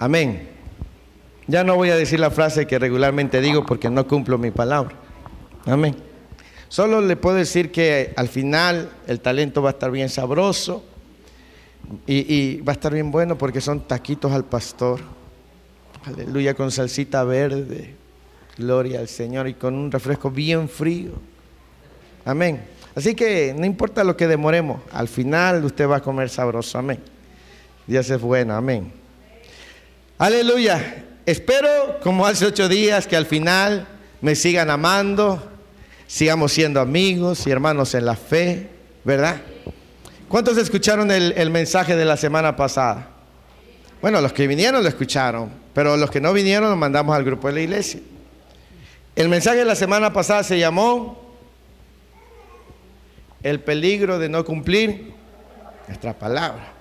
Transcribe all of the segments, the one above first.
Amén. Ya no voy a decir la frase que regularmente digo porque no cumplo mi palabra. Amén. Solo le puedo decir que al final el talento va a estar bien sabroso y, va a estar bien bueno porque son taquitos al pastor. Aleluya, con salsita verde. Gloria al Señor y con un refresco bien frío. Amén. Así que no importa lo que demoremos, al final usted va a comer sabroso. Amén. Dios es bueno. Amén. Aleluya. Espero, como hace ocho días, que al final me sigan amando, sigamos siendo amigos y hermanos en la fe, ¿verdad? ¿Cuántos escucharon el, mensaje de la semana pasada? Bueno, los que vinieron lo escucharon, pero los que no vinieron lo mandamos al grupo de la iglesia. El mensaje de la semana pasada se llamó El peligro de no cumplir nuestra palabra.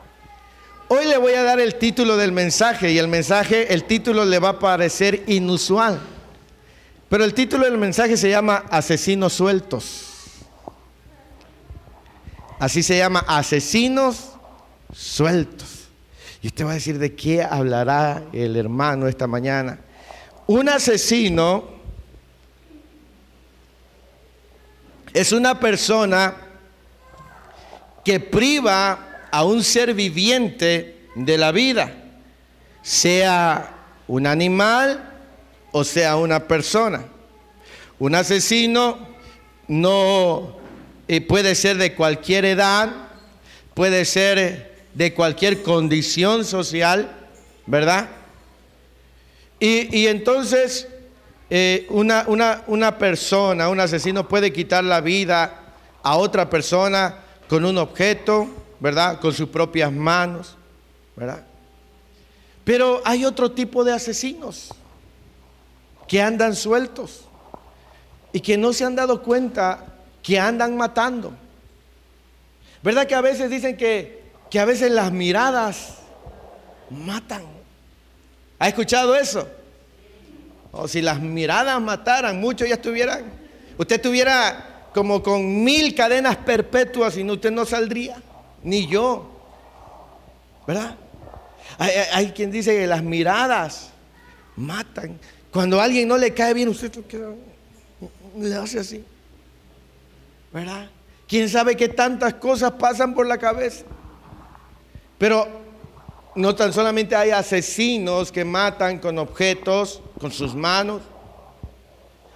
Hoy le voy a dar el título del mensaje y el mensaje, el título le va a parecer inusual. Pero el título del mensaje se llama Asesinos sueltos. Así se llama Asesinos sueltos. Y usted va a decir de qué hablará el hermano esta mañana. Un asesino es una persona que priva a un ser viviente de la vida, sea un animal o sea una persona. Un asesino no eh, puede ser de cualquier edad, puede ser de cualquier condición social, ¿verdad? Y, entonces eh, una, una, una persona, un asesino puede quitar la vida a otra persona con un objeto, ¿verdad? Con sus propias manos, ¿verdad? Pero hay otro tipo de asesinos que andan sueltos y que no se han dado cuenta que andan matando. ¿Verdad que a veces dicen que, que a veces las miradas matan? ¿Ha escuchado eso? O si las miradas mataran, muchos ya estuvieran. Usted estuviera como con mil cadenas perpetuas y usted no saldría ni yo. ¿Verdad? Hay, quien dice que las miradas matan. Cuando a alguien no le cae bien, usted le hace así. ¿Verdad? ¿Quién sabe que tantas cosas pasan por la cabeza? Pero no tan solamente hay asesinos que matan con objetos, con sus manos.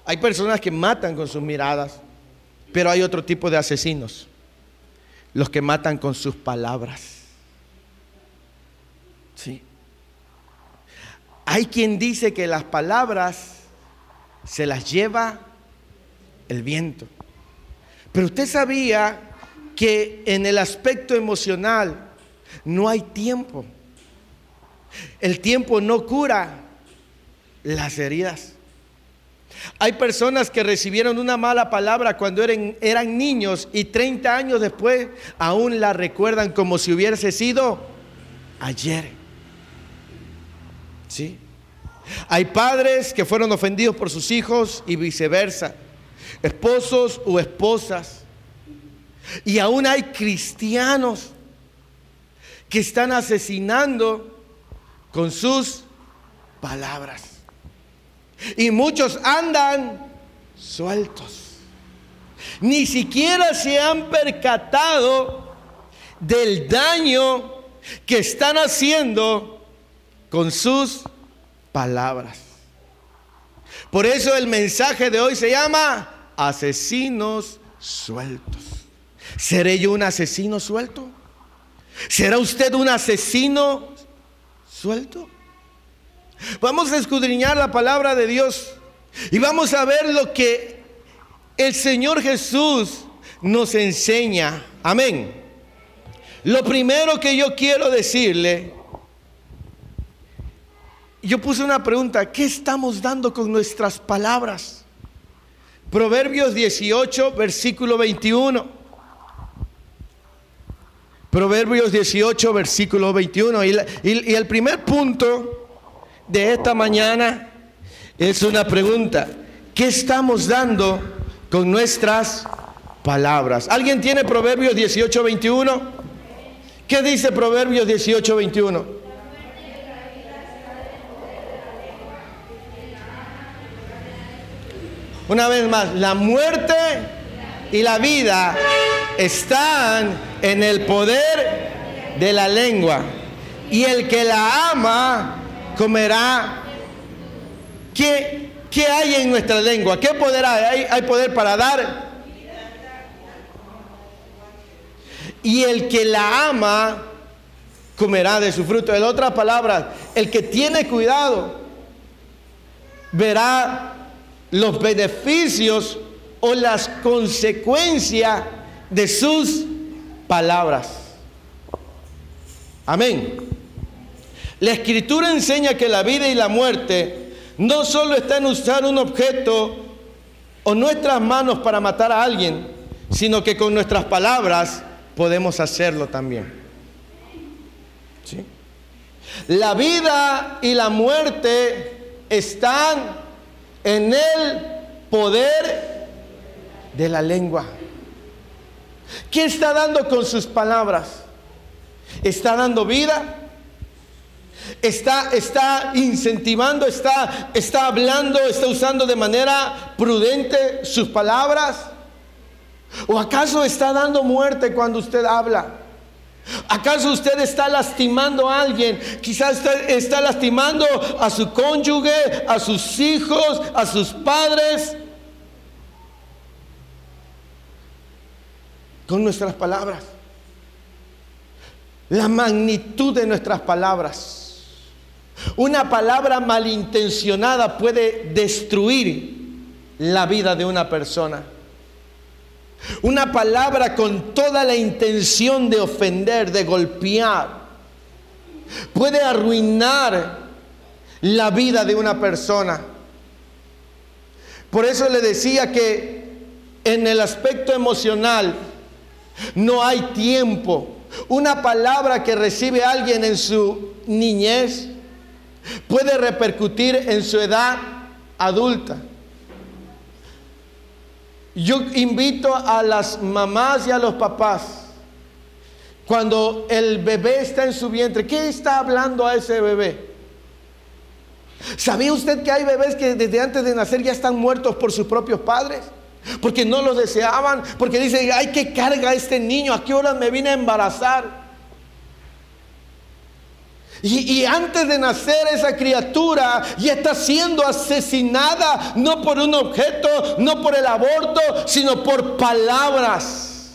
Hay personas que matan con sus miradas, pero hay otro tipo de asesinos los que matan con sus palabras. Sí. Hay quien dice que las palabras se las lleva el viento. Pero usted sabía que en el aspecto emocional no hay tiempo. El tiempo no cura las heridas. Hay personas que recibieron una mala palabra cuando eran, niños y 30 años después aún la recuerdan como si hubiese sido ayer. ¿Sí? Hay padres que fueron ofendidos por sus hijos y viceversa. Esposos o esposas. Y aún hay cristianos que están asesinando con sus palabras. Y muchos andan sueltos. Ni siquiera se han percatado del daño que están haciendo con sus palabras. Por eso el mensaje de hoy se llama asesinos sueltos. ¿Seré yo un asesino suelto? ¿Será usted un asesino suelto? Vamos a escudriñar la palabra de Dios y vamos a ver lo que el Señor Jesús nos enseña. Amén. Lo primero que yo quiero decirle, yo puse una pregunta, ¿qué estamos dando con nuestras palabras? Proverbios 18, versículo 21. Proverbios 18, versículo 21. Y, y el primer punto de esta mañana es una pregunta. ¿Qué estamos dando con nuestras palabras? ¿Alguien tiene Proverbios 18, 21? ¿Qué dice Proverbios 18, 21? Una vez más, la muerte y la vida están en el poder de la lengua. Y el que la ama comerá. ¿Qué, qué hay en nuestra lengua? ¿Qué poder hay? hay? Hay poder para dar. Y el que la ama comerá de su fruto. En otras palabras, el que tiene cuidado verá los beneficios o las consecuencias de sus palabras. Amén. La escritura enseña que la vida y la muerte no solo está en usar un objeto o nuestras manos para matar a alguien, sino que con nuestras palabras podemos hacerlo también. La vida y la muerte están en el poder de la lengua. ¿Qué está dando con sus palabras? ¿Está dando vida? Está, está incentivando, está, está hablando, está usando de manera prudente sus palabras. ¿O acaso está dando muerte cuando usted habla? ¿Acaso usted está lastimando a alguien? Quizás está, está lastimando a su cónyuge, a sus hijos, a sus padres. Con nuestras palabras. La magnitud de nuestras palabras. Una palabra malintencionada puede destruir la vida de una persona. Una palabra con toda la intención de ofender, de golpear, puede arruinar la vida de una persona. Por eso le decía que en el aspecto emocional no hay tiempo. Una palabra que recibe alguien en su niñez puede repercutir en su edad adulta. Yo invito a las mamás y a los papás, cuando el bebé está en su vientre, ¿qué está hablando a ese bebé? ¿Sabía usted que hay bebés que desde antes de nacer ya están muertos por sus propios padres? Porque no los deseaban, porque dicen, ay, qué carga este niño, ¿a qué hora me vine a embarazar? Y, antes de nacer esa criatura ya está siendo asesinada, no por un objeto, no por el aborto, sino por palabras.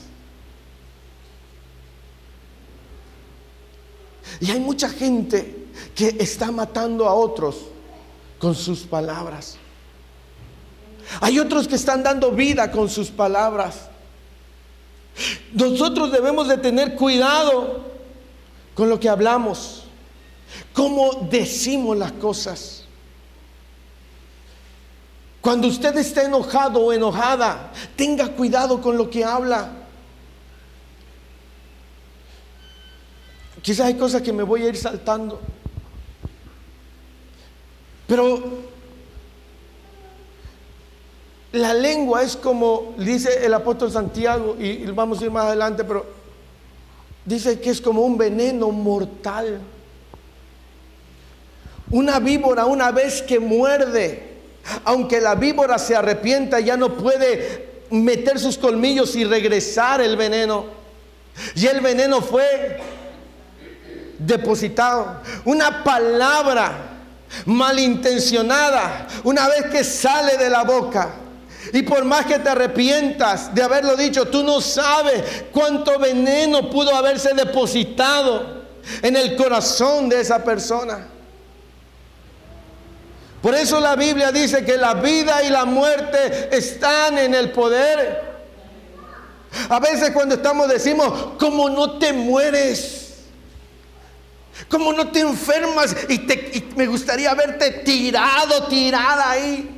Y hay mucha gente que está matando a otros con sus palabras. Hay otros que están dando vida con sus palabras. Nosotros debemos de tener cuidado con lo que hablamos cómo decimos las cosas. Cuando usted esté enojado o enojada, tenga cuidado con lo que habla. Quizás hay cosas que me voy a ir saltando. Pero la lengua es como, dice el apóstol Santiago, y vamos a ir más adelante, pero dice que es como un veneno mortal. Una víbora una vez que muerde, aunque la víbora se arrepienta, ya no puede meter sus colmillos y regresar el veneno. Y el veneno fue depositado. Una palabra malintencionada, una vez que sale de la boca. Y por más que te arrepientas de haberlo dicho, tú no sabes cuánto veneno pudo haberse depositado en el corazón de esa persona. Por eso la Biblia dice que la vida y la muerte están en el poder. A veces cuando estamos decimos, como no te mueres? como no te enfermas? Y, te, me gustaría verte tirado, tirada ahí.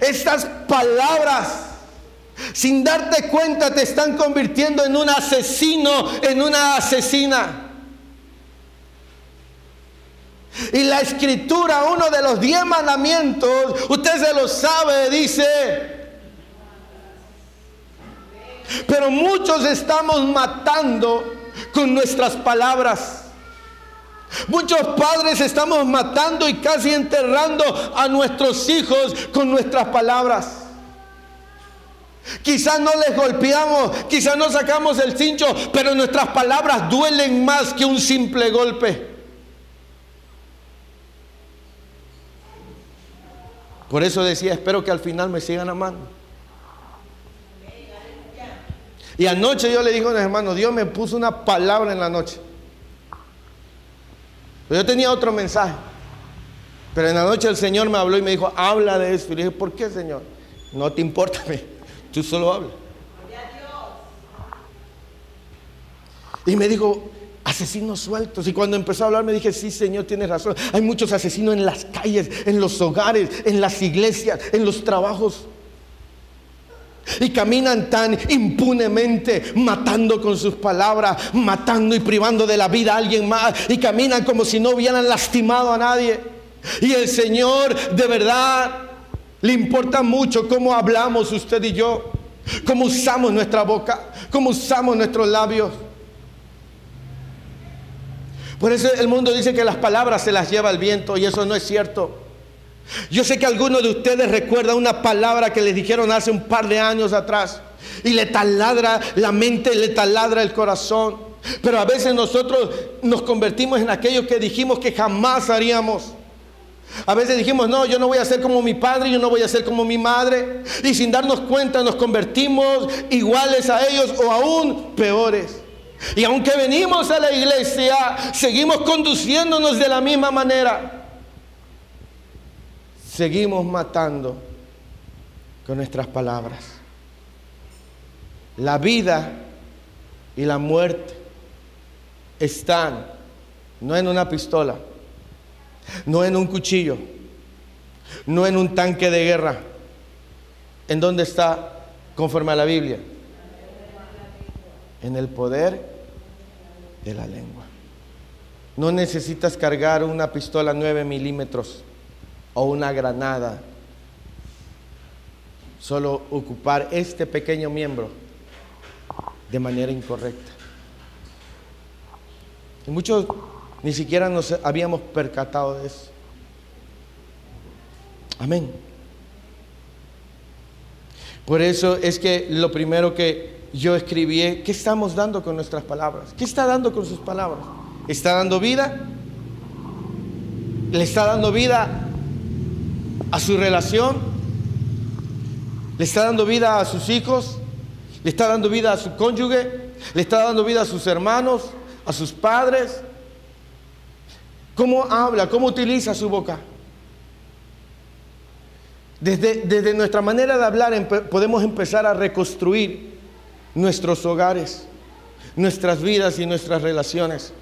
Estas palabras, sin darte cuenta, te están convirtiendo en un asesino, en una asesina. Y la escritura, uno de los diez mandamientos, usted se lo sabe, dice, pero muchos estamos matando con nuestras palabras. Muchos padres estamos matando y casi enterrando a nuestros hijos con nuestras palabras. Quizás no les golpeamos, quizás no sacamos el cincho, pero nuestras palabras duelen más que un simple golpe. Por eso decía, espero que al final me sigan amando. Y anoche yo le dije a los hermanos, Dios me puso una palabra en la noche. Yo tenía otro mensaje. Pero en la noche el Señor me habló y me dijo, habla de esto. Y le dije, ¿por qué, Señor? No te importa, tú solo habla. Y me dijo, asesinos sueltos. Y cuando empezó a hablar me dije, sí, Señor, tienes razón. Hay muchos asesinos en las calles, en los hogares, en las iglesias, en los trabajos. Y caminan tan impunemente, matando con sus palabras, matando y privando de la vida a alguien más. Y caminan como si no hubieran lastimado a nadie. Y el Señor de verdad le importa mucho cómo hablamos usted y yo, cómo usamos nuestra boca, cómo usamos nuestros labios. Por eso el mundo dice que las palabras se las lleva el viento y eso no es cierto. Yo sé que algunos de ustedes recuerdan una palabra que les dijeron hace un par de años atrás y le taladra la mente, le taladra el corazón. Pero a veces nosotros nos convertimos en aquellos que dijimos que jamás haríamos. A veces dijimos, no, yo no voy a ser como mi padre, yo no voy a ser como mi madre. Y sin darnos cuenta nos convertimos iguales a ellos o aún peores. Y aunque venimos a la iglesia, seguimos conduciéndonos de la misma manera. Seguimos matando con nuestras palabras. La vida y la muerte están no en una pistola, no en un cuchillo, no en un tanque de guerra. ¿En dónde está conforme a la Biblia? En el poder de la lengua. No necesitas cargar una pistola 9 milímetros o una granada. Solo ocupar este pequeño miembro de manera incorrecta. Y muchos ni siquiera nos habíamos percatado de eso. Amén. Por eso es que lo primero que yo escribí, ¿qué estamos dando con nuestras palabras? ¿Qué está dando con sus palabras? ¿Está dando vida? ¿Le está dando vida a su relación? ¿Le está dando vida a sus hijos? ¿Le está dando vida a su cónyuge? ¿Le está dando vida a sus hermanos? ¿A sus padres? ¿Cómo habla? ¿Cómo utiliza su boca? Desde, desde nuestra manera de hablar podemos empezar a reconstruir nuestros hogares, nuestras vidas y nuestras relaciones.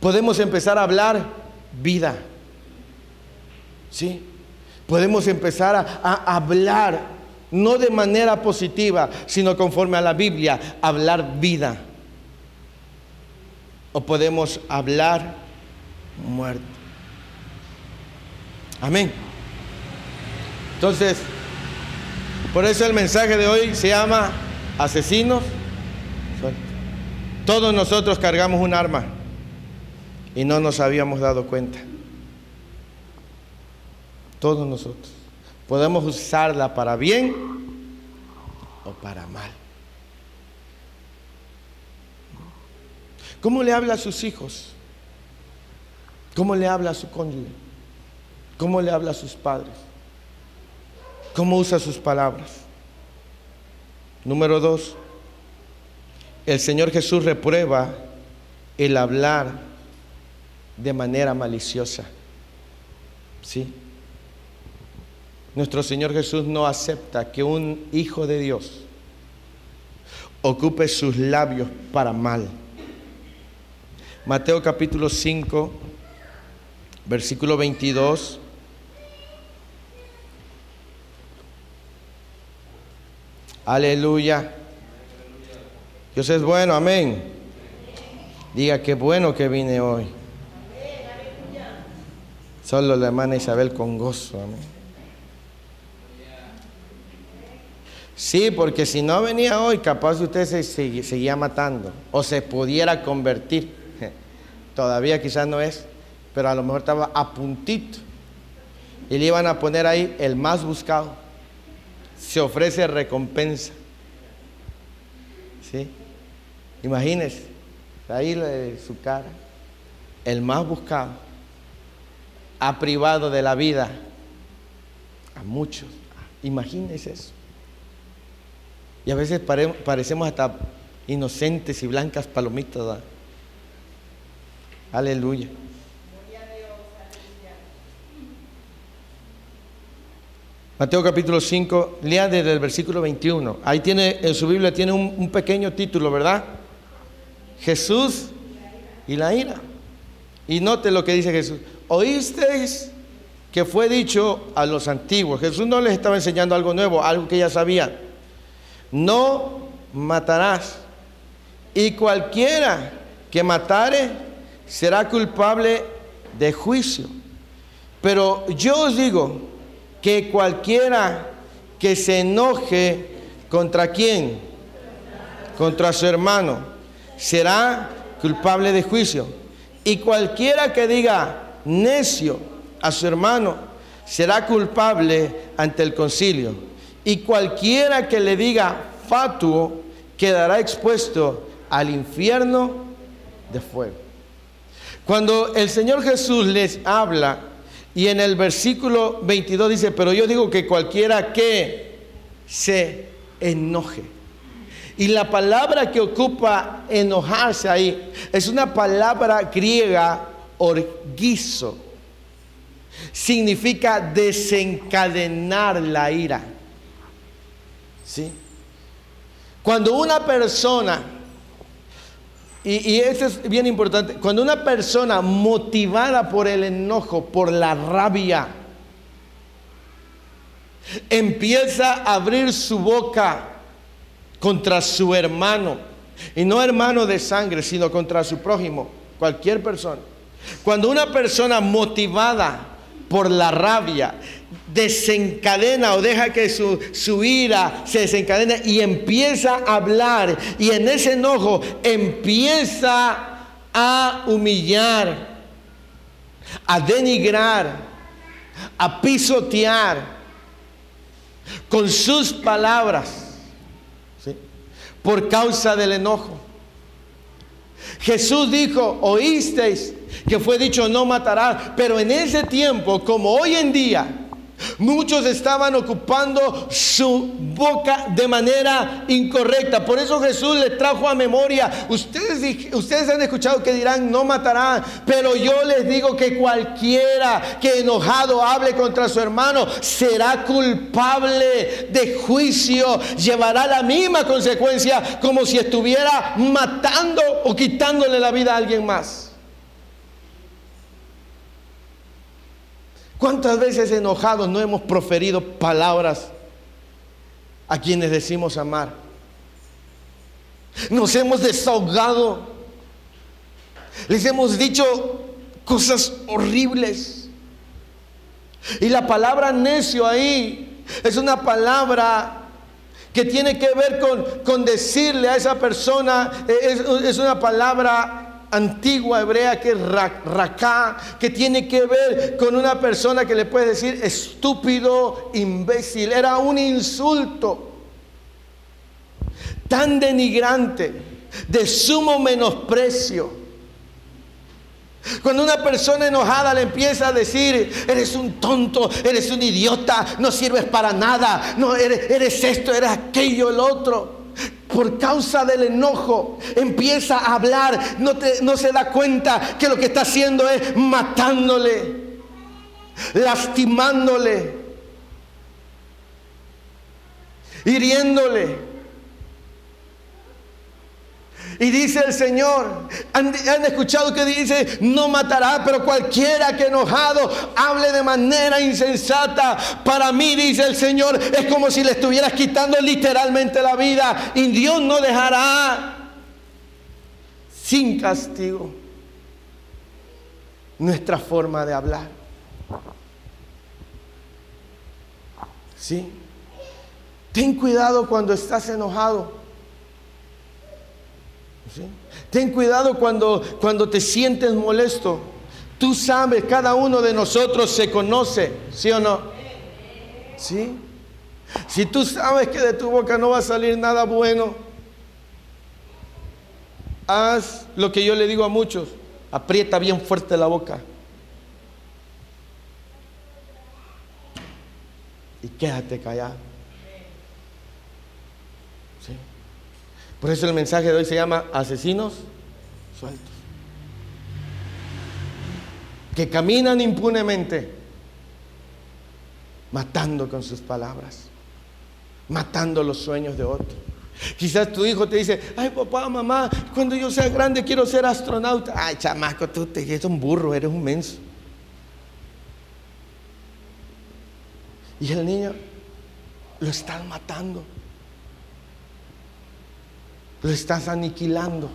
Podemos empezar a hablar vida. ¿Sí? Podemos empezar a, hablar, no de manera positiva, sino conforme a la Biblia, hablar vida. O podemos hablar muerte. Amén. Entonces, por eso el mensaje de hoy se llama asesinos. Todos nosotros cargamos un arma y no nos habíamos dado cuenta. Todos nosotros. Podemos usarla para bien o para mal. ¿Cómo le habla a sus hijos? ¿Cómo le habla a su cónyuge? ¿Cómo le habla a sus padres? ¿Cómo usa sus palabras? Número dos, el Señor Jesús reprueba el hablar de manera maliciosa. ¿Sí? Nuestro Señor Jesús no acepta que un hijo de Dios ocupe sus labios para mal. Mateo capítulo 5, versículo 22 Aleluya. Dios es bueno, amén. Diga qué bueno que vine hoy. Solo la hermana Isabel con gozo, amén. Sí, porque si no venía hoy, capaz usted se seguía matando o se pudiera convertir. todavía quizás no es, pero a lo mejor estaba a puntito. Y le iban a poner ahí el más buscado. Se ofrece recompensa. ¿Sí? Imagínense, ahí su cara, el más buscado, ha privado de la vida a muchos. Imagínense eso. Y a veces parecemos hasta inocentes y blancas palomitas. Aleluya. Mateo capítulo 5, lea desde el versículo 21. Ahí tiene, en su Biblia tiene un, un pequeño título, ¿verdad? Jesús y la ira. Y note lo que dice Jesús. Oísteis que fue dicho a los antiguos. Jesús no les estaba enseñando algo nuevo, algo que ya sabían. No matarás. Y cualquiera que matare será culpable de juicio. Pero yo os digo que cualquiera que se enoje contra quién, contra su hermano, será culpable de juicio. Y cualquiera que diga necio a su hermano, será culpable ante el concilio. Y cualquiera que le diga fatuo, quedará expuesto al infierno de fuego. Cuando el Señor Jesús les habla y en el versículo 22 dice, pero yo digo que cualquiera que se enoje. Y la palabra que ocupa enojarse ahí es una palabra griega orgizo. Significa desencadenar la ira. ¿Sí? Cuando una persona y, eso es bien importante. Cuando una persona motivada por el enojo, por la rabia, empieza a abrir su boca contra su hermano, y no hermano de sangre, sino contra su prójimo, cualquier persona. Cuando una persona motivada por la rabia desencadena o deja que su, su, ira se desencadene y empieza a hablar y en ese enojo empieza a humillar, a denigrar, a pisotear con sus palabras por causa del enojo. Jesús dijo, oísteis que fue dicho no matarás, pero en ese tiempo, como hoy en día, Muchos estaban ocupando su boca de manera incorrecta. Por eso Jesús les trajo a memoria. Ustedes, ustedes han escuchado que dirán, no matarán. Pero yo les digo que cualquiera que enojado hable contra su hermano será culpable de juicio. Llevará la misma consecuencia como si estuviera matando o quitándole la vida a alguien más. ¿Cuántas veces enojados no hemos proferido palabras a quienes decimos amar? Nos hemos desahogado. Les hemos dicho cosas horribles. Y la palabra necio ahí es una palabra que tiene que ver con, decirle a esa persona, es, es una palabra antigua hebrea que es raká, que tiene que ver con una persona que le puede decir estúpido, imbécil. Era un insulto tan denigrante, de sumo menosprecio. Cuando una persona enojada le empieza a decir, eres un tonto, eres un idiota, no sirves para nada, no eres, eres esto, eres aquello, el otro por causa del enojo, empieza a hablar, no, no se da cuenta que lo que está haciendo es matándole, lastimándole, hiriéndole. Y dice el Señor, han, escuchado que dice, no matará, pero cualquiera que enojado hable de manera insensata, para mí, dice el Señor, es como si le estuvieras quitando literalmente la vida. Y Dios no dejará sin castigo nuestra forma de hablar. ¿Sí? Ten cuidado cuando estás enojado. Ten cuidado cuando, cuando te sientes molesto. Tú sabes, cada uno de nosotros se conoce, ¿sí o no? ¿Sí? Si tú sabes que de tu boca no va a salir nada bueno, haz lo que yo le digo a muchos, aprieta bien fuerte la boca. Y quédate callado. ¿Sí? Por eso el mensaje de hoy se llama asesinos sueltos. Que caminan impunemente, matando con sus palabras matando los sueños de otros. Quizás tu hijo te dice, ay papá, mamá, cuando yo sea grande quiero ser astronauta. Ay, chamaco, tú te, eres un burro, eres un menso. Y el niño lo estás matando. Lo estás aniquilando.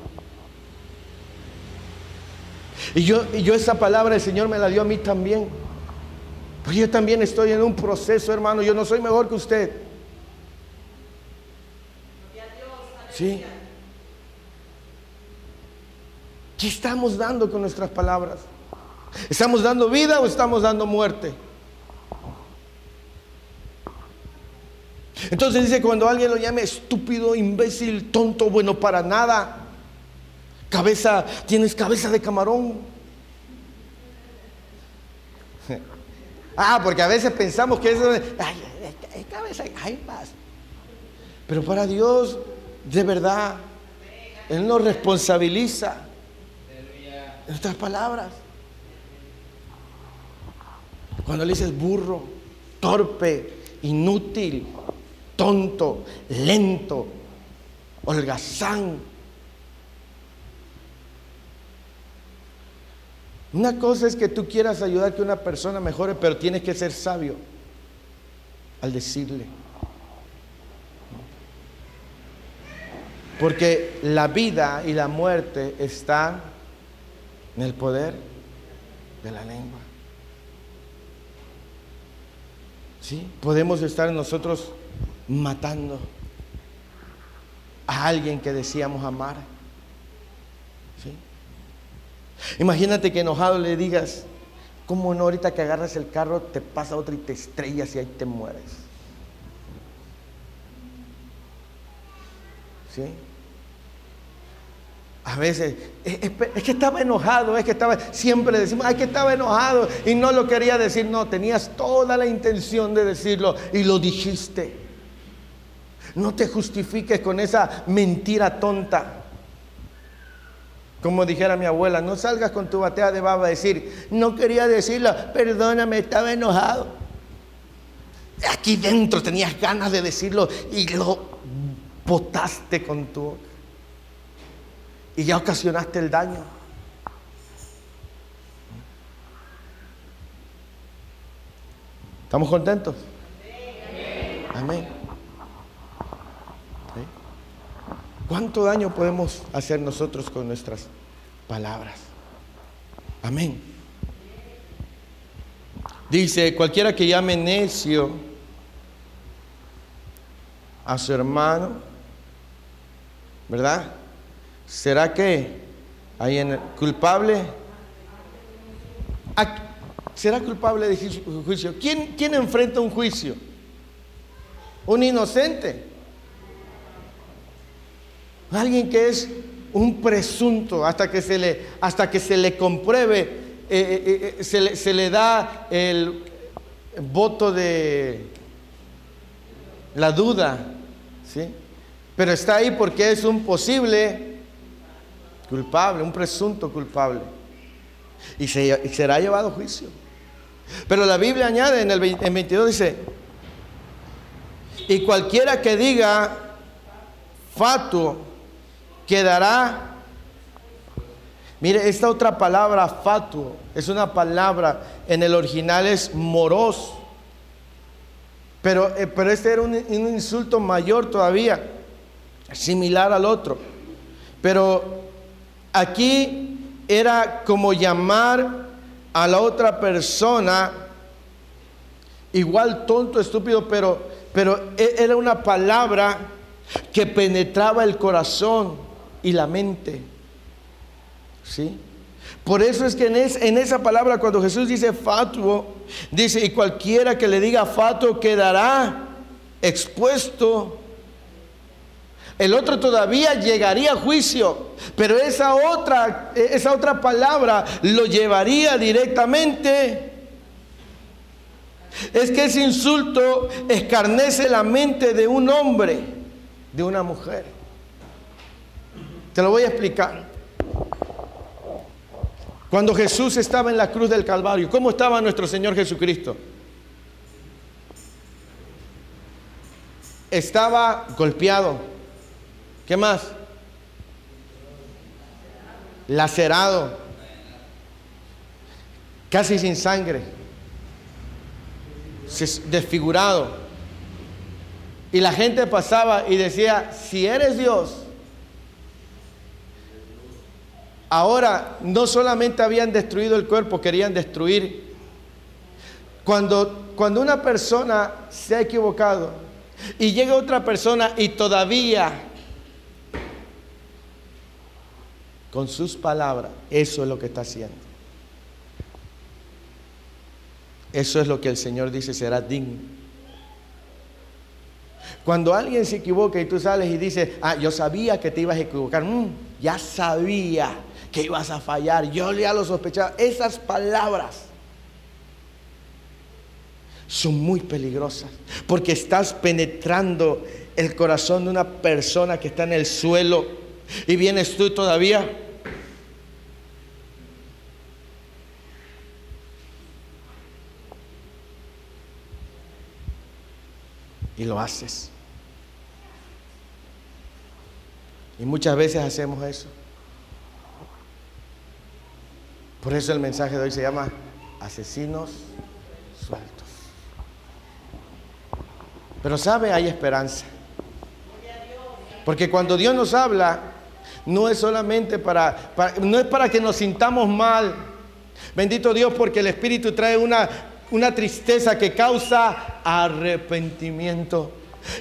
Y yo, y yo esa palabra el Señor me la dio a mí también. Pues yo también estoy en un proceso, hermano. Yo no soy mejor que usted. ¿Sí? ¿Qué estamos dando con nuestras palabras? ¿Estamos dando vida o estamos dando muerte? Entonces dice, cuando alguien lo llame estúpido, imbécil, tonto, bueno para nada, cabeza, tienes cabeza de camarón. Ah, porque a veces pensamos que es, ay, cabeza, ay, más. Pero para Dios de verdad. Él nos responsabiliza. En otras palabras. Cuando le dices burro, torpe, inútil, tonto, lento, holgazán. Una cosa es que tú quieras ayudar a que una persona mejore, pero tienes que ser sabio al decirle. Porque la vida y la muerte están en el poder de la lengua. ¿Sí? Podemos estar nosotros matando a alguien que decíamos amar. Imagínate que enojado le digas, como no ahorita que agarras el carro te pasa otra y te estrellas y ahí te mueres. ¿Sí? A veces, es, que estaba enojado, es que estaba, siempre le decimos, ay, que estaba enojado y no lo quería decir. No, tenías toda la intención de decirlo y lo dijiste. No te justifiques con esa mentira tonta. Como dijera mi abuela, no salgas con tu batea de baba a decir, no quería decirlo, perdóname, estaba enojado. Aquí dentro tenías ganas de decirlo y lo botaste con tu y ya ocasionaste el daño. ¿Estamos contentos? Amén. ¿Cuánto daño podemos hacer nosotros con nuestras palabras? Amén. Dice, cualquiera que llame necio a su hermano, ¿verdad? ¿Será que hay en culpable? ¿Será culpable de juicio? ¿Quién, ¿Quién enfrenta un juicio? Un inocente. Alguien que es un presunto hasta que se le, hasta que se le compruebe, eh, eh, eh, se, le, se, le, da el voto de la duda, ¿sí? Pero está ahí porque es un posible culpable, un presunto culpable. Y, será llevado a juicio. Pero la Biblia añade en el 22, dice, y cualquiera que diga fatuo quedará. Mire, esta otra palabra fatuo es una palabra, en el original es moros. Pero, eh, pero este era un, un insulto mayor todavía, similar al otro. Pero Aquí era como llamar a la otra persona igual tonto, estúpido, pero, pero e, era una palabra que penetraba el corazón y la mente. ¿Sí? Por eso es que en, en, esa palabra, cuando Jesús dice fatuo, dice, y cualquiera que le diga fatuo quedará expuesto. El otro todavía llegaría a juicio, pero esa otra, esa otra palabra lo llevaría directamente. Es que ese insulto escarnece la mente de un hombre, de una mujer. Te lo voy a explicar. Cuando Jesús estaba en la cruz del Calvario, ¿cómo estaba nuestro Señor Jesucristo? Estaba golpeado. ¿Qué más? Lacerado. Casi sin sangre. Desfigurado. Y la gente pasaba y decía, si eres Dios, Ahora, no solamente habían destruido el cuerpo, querían destruir. Cuando, cuando una persona se ha equivocado y llega otra persona y todavía con sus palabras, eso es lo que está haciendo. Eso es lo que el Señor dice será digno. Cuando alguien se equivoca y tú sales y dices, ah, yo sabía que te ibas a equivocar, mm, ya sabía que ibas a fallar. Yo ya lo sospechaba. Esas palabras son muy peligrosas porque estás penetrando el corazón de una persona que está en el suelo y vienes tú todavía. Y lo haces. Y muchas veces hacemos eso. Por eso el mensaje de hoy se llama asesinos sueltos. Pero sabe, hay esperanza. Porque cuando Dios nos habla, no es solamente para, no es para que nos sintamos mal. Bendito Dios porque el Espíritu trae una, una tristeza que causa arrepentimiento.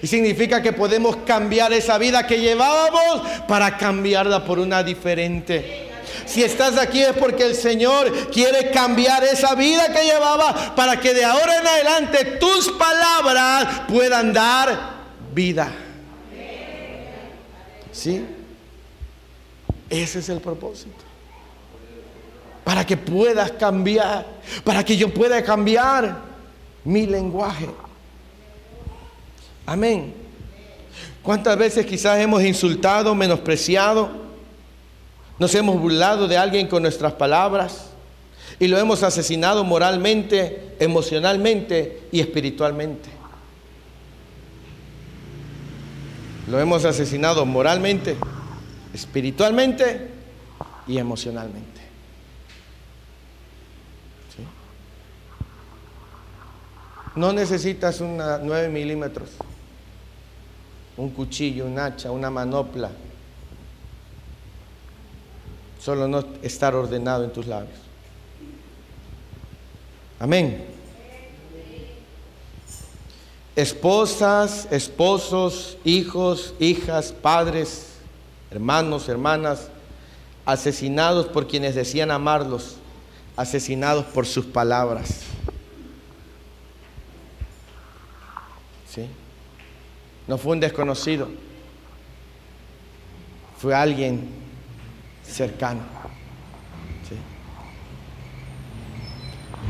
Y significa que podemos cambiar esa vida que llevábamos para cambiarla por una diferente. Si estás aquí es porque el Señor quiere cambiar esa vida que llevaba para que de ahora en adelante tus palabras puedan dar vida. ¿Sí? Ese es el propósito. Para que puedas cambiar, para que yo pueda cambiar mi lenguaje. Amén. ¿Cuántas veces quizás hemos insultado, menospreciado? Nos hemos burlado de alguien con nuestras palabras y lo hemos asesinado moralmente, emocionalmente y espiritualmente. Lo hemos asesinado moralmente, espiritualmente y emocionalmente. No necesitas una 9 milímetros, un cuchillo, un hacha, una manopla solo no estar ordenado en tus labios. Amén. Esposas, esposos, hijos, hijas, padres, hermanos, hermanas, asesinados por quienes decían amarlos, asesinados por sus palabras. ¿Sí? No fue un desconocido, fue alguien cercano.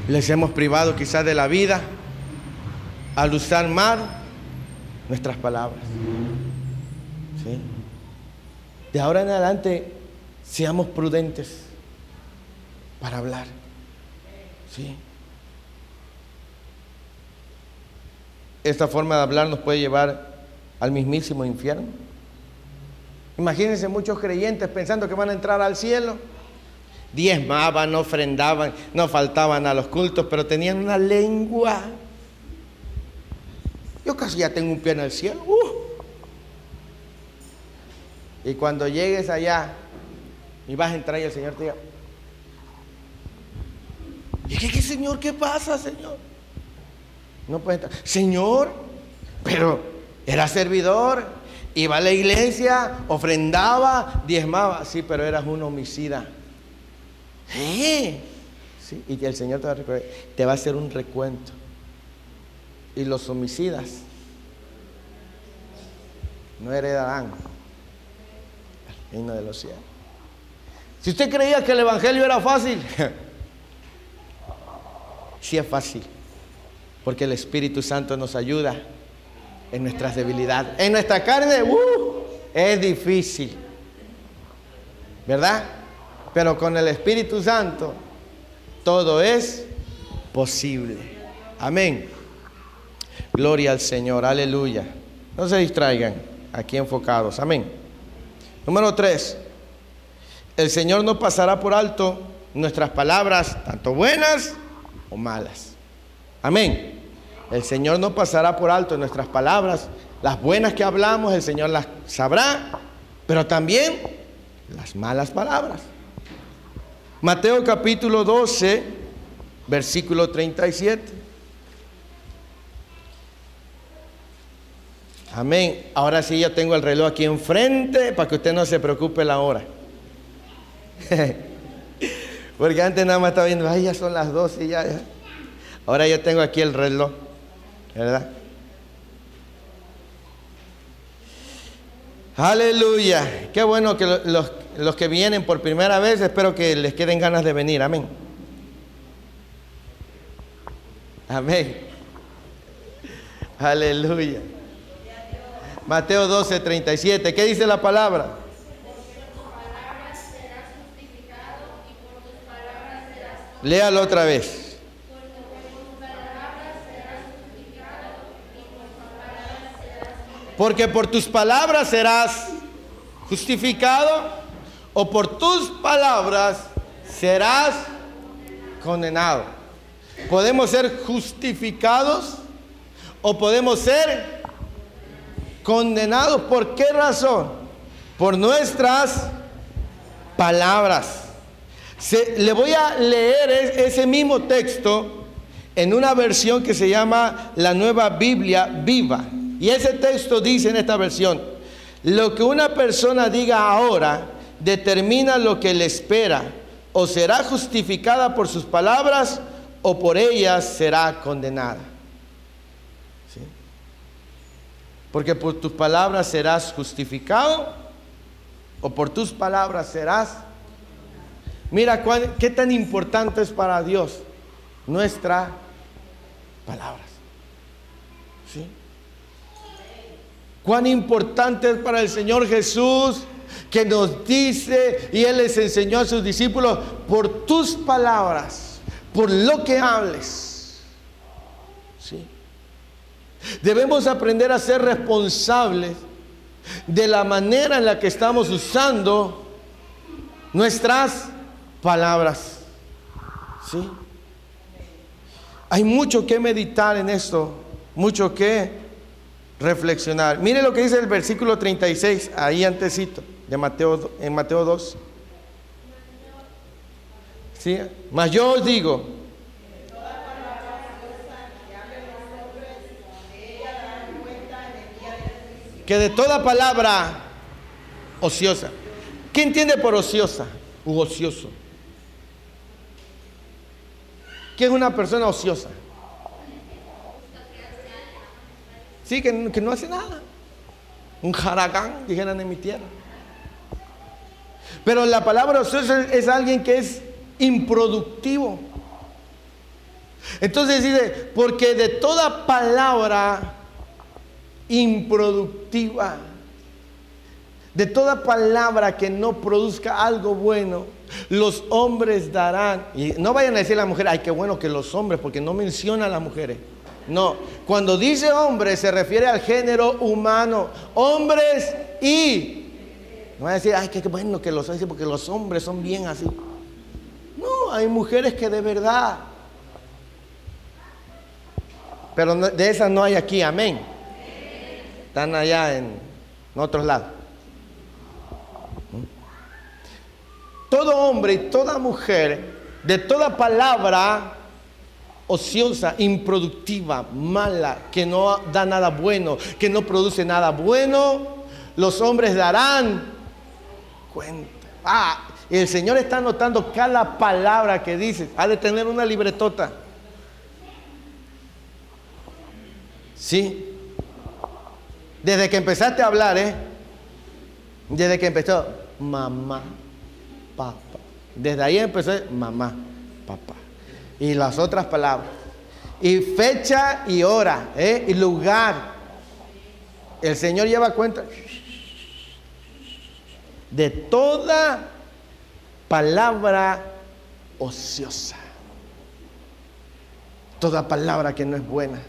Les hemos privado quizás de la vida al usar mal nuestras palabras. De ahora en adelante, seamos prudentes para hablar. ¿Sí? Esta forma de hablar nos puede llevar al mismísimo infierno. Imagínense muchos creyentes pensando que van a entrar al cielo. Diezmaban, ofrendaban, no faltaban a los cultos, pero tenían una lengua. Yo casi ya tengo un pie en el cielo. Uh. Y cuando llegues allá y vas a entrar y el Señor te diga, ¿y qué, qué Señor? ¿Qué pasa, Señor? No puede entrar. Señor, pero era servidor, Iba a la iglesia, ofrendaba, diezmaba. Sí, pero eras un homicida. ¿Eh? Sí, y el Señor te va, a te va a hacer un recuento. Y los homicidas no heredarán el reino de los cielos. Si usted creía que el Evangelio era fácil, sí es fácil, porque el Espíritu Santo nos ayuda en nuestras debilidades. En nuestra carne, uh, es difícil, ¿verdad? Pero con el Espíritu Santo todo es posible. Amén. Gloria al Señor, aleluya. No se distraigan, aquí enfocados. Amén. Número tres, el Señor no pasará por alto nuestras palabras, tanto buenas o malas. Amén. El Señor no pasará por alto nuestras palabras, las buenas que hablamos, el Señor las sabrá, pero también las malas palabras. Mateo capítulo 12, versículo 37. Amén. Ahora sí yo tengo el reloj aquí enfrente para que usted no se preocupe la hora. Porque antes nada más estaba viendo, ay, ya son las 12 y ya, ya. Ahora yo tengo aquí el reloj, ¿verdad? Aleluya. Qué bueno que los, que vienen por primera vez, espero que les queden ganas de venir. Amén. Amén. Aleluya. Mateo 12, 37. ¿Qué dice la palabra? Léalo otra vez. Porque por tus palabras serás justificado o por tus palabras serás condenado. Podemos ser justificados o podemos ser condenados. ¿Por qué razón? Por nuestras palabras. le voy a leer ese mismo texto en una versión que se llama la nueva Biblia viva. Y ese texto dice en esta versión, lo que una persona diga ahora determina lo que le espera, o será justificada por sus palabras o por ellas será condenada. Porque por tus palabras serás justificado o por tus palabras serás. Mira qué tan importante es para Dios nuestra palabras. ¿Sí? Cuán importante es para el Señor Jesús que nos dice y Él les enseñó a sus discípulos por tus palabras, por lo que hables. ¿Sí? Debemos aprender a ser responsables de la manera en la que estamos usando nuestras palabras. ¿Sí? Hay mucho que meditar en esto, mucho que reflexionar. Mire lo que dice el versículo 36, ahí antesito, de Mateo, en Mateo 2. ¿Sí? Mas yo os digo, que de toda palabra ociosa. ¿Qué entiende por ociosa u ocioso? ¿Qué es una persona ociosa? Sí, que, no hace nada. Un jaragán, dijeran en mi tierra. Pero la palabra ocioso es alguien que es improductivo. Entonces dice, porque de toda palabra improductiva. De toda palabra que no produzca algo bueno, los hombres darán. Y no vayan a decir a la mujer, ay, qué bueno que los hombres, porque no menciona a las mujeres. No, cuando dice hombre se refiere al género humano. Hombres y... No va a decir, ay, qué bueno que los hombres, porque los hombres son bien así. No, hay mujeres que de verdad. Pero de esas no hay aquí, amén. Están allá en, otros lados. Todo hombre y toda mujer, de toda palabra ociosa, improductiva, mala, que no da nada bueno, que no produce nada bueno, los hombres darán cuenta. Ah, el Señor está anotando cada palabra que dice. Ha de tener una libretota. Sí. Desde que empezaste a hablar, ¿eh? Desde que empezó, mamá, papá. Desde ahí empezó, mamá, papá. Y las otras palabras. Y fecha y hora, ¿eh? Y lugar. El Señor lleva cuenta de toda palabra ociosa. Toda palabra que no es buena.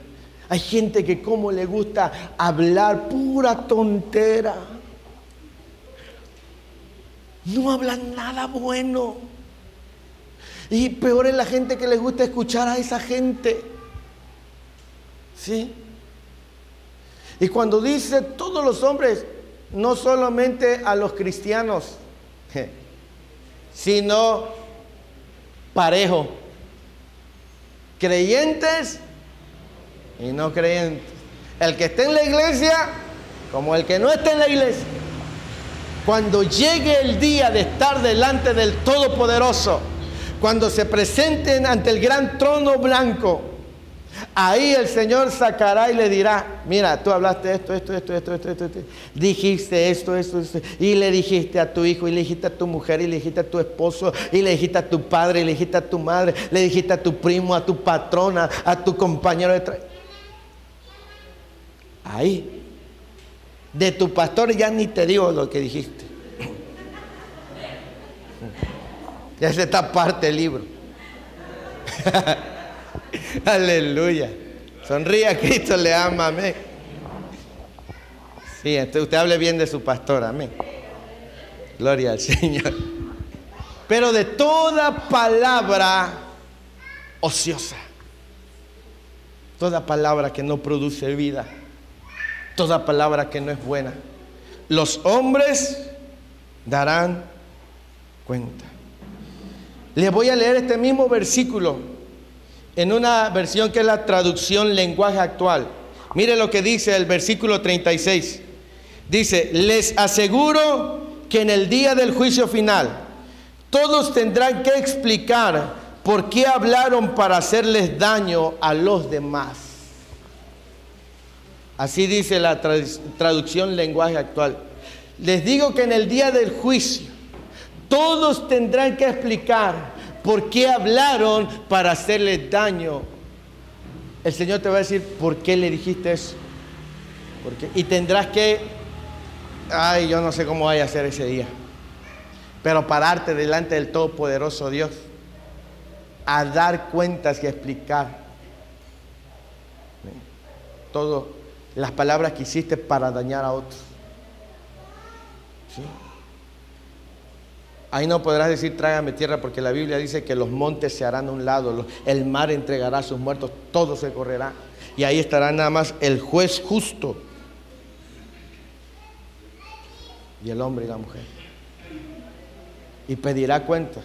Hay gente que como le gusta hablar pura tontera. No hablan nada bueno. Y peor es la gente que le gusta escuchar a esa gente. ¿Sí? Y cuando dice todos los hombres, no solamente a los cristianos, sino parejo. Creyentes y no creyentes. El que esté en la iglesia como el que no esté en la iglesia. Cuando llegue el día de estar delante del Todopoderoso, cuando se presenten ante el gran trono blanco, Ahí el Señor sacará y le dirá, mira, tú hablaste esto, esto, esto, esto, esto, esto, esto, dijiste esto, esto, esto, y le dijiste a tu hijo, y le dijiste a tu mujer, y le dijiste a tu esposo, y le dijiste a tu padre, y le dijiste a tu madre, le dijiste a tu primo, a tu patrona, a tu compañero de trabajo. Ahí. De tu pastor ya ni te digo lo que dijiste. Ya se está parte del libro. Aleluya. Sonríe Cristo, le ama, amén. Sí, usted hable bien de su pastor, amén. Gloria al Señor. Pero de toda palabra ociosa, toda palabra que no produce vida, toda palabra que no es buena, los hombres darán cuenta. Les voy a leer este mismo versículo en una versión que es la traducción lenguaje actual. Mire lo que dice el versículo 36. Dice, les aseguro que en el día del juicio final todos tendrán que explicar por qué hablaron para hacerles daño a los demás. Así dice la traducción lenguaje actual. Les digo que en el día del juicio todos tendrán que explicar ¿Por qué hablaron para hacerle daño? El Señor te va a decir, ¿por qué le dijiste eso? Y tendrás que, ay, yo no sé cómo vaya a ser ese día, pero pararte delante del Todopoderoso Dios a dar cuentas y a explicar todo las palabras que hiciste para dañar a otros. Ahí no podrás decir tráigame tierra porque la Biblia dice que los montes se harán a un lado, el mar entregará a sus muertos, todo se correrá. Y ahí estará nada más el juez justo y el hombre y la mujer. Y pedirá cuentas.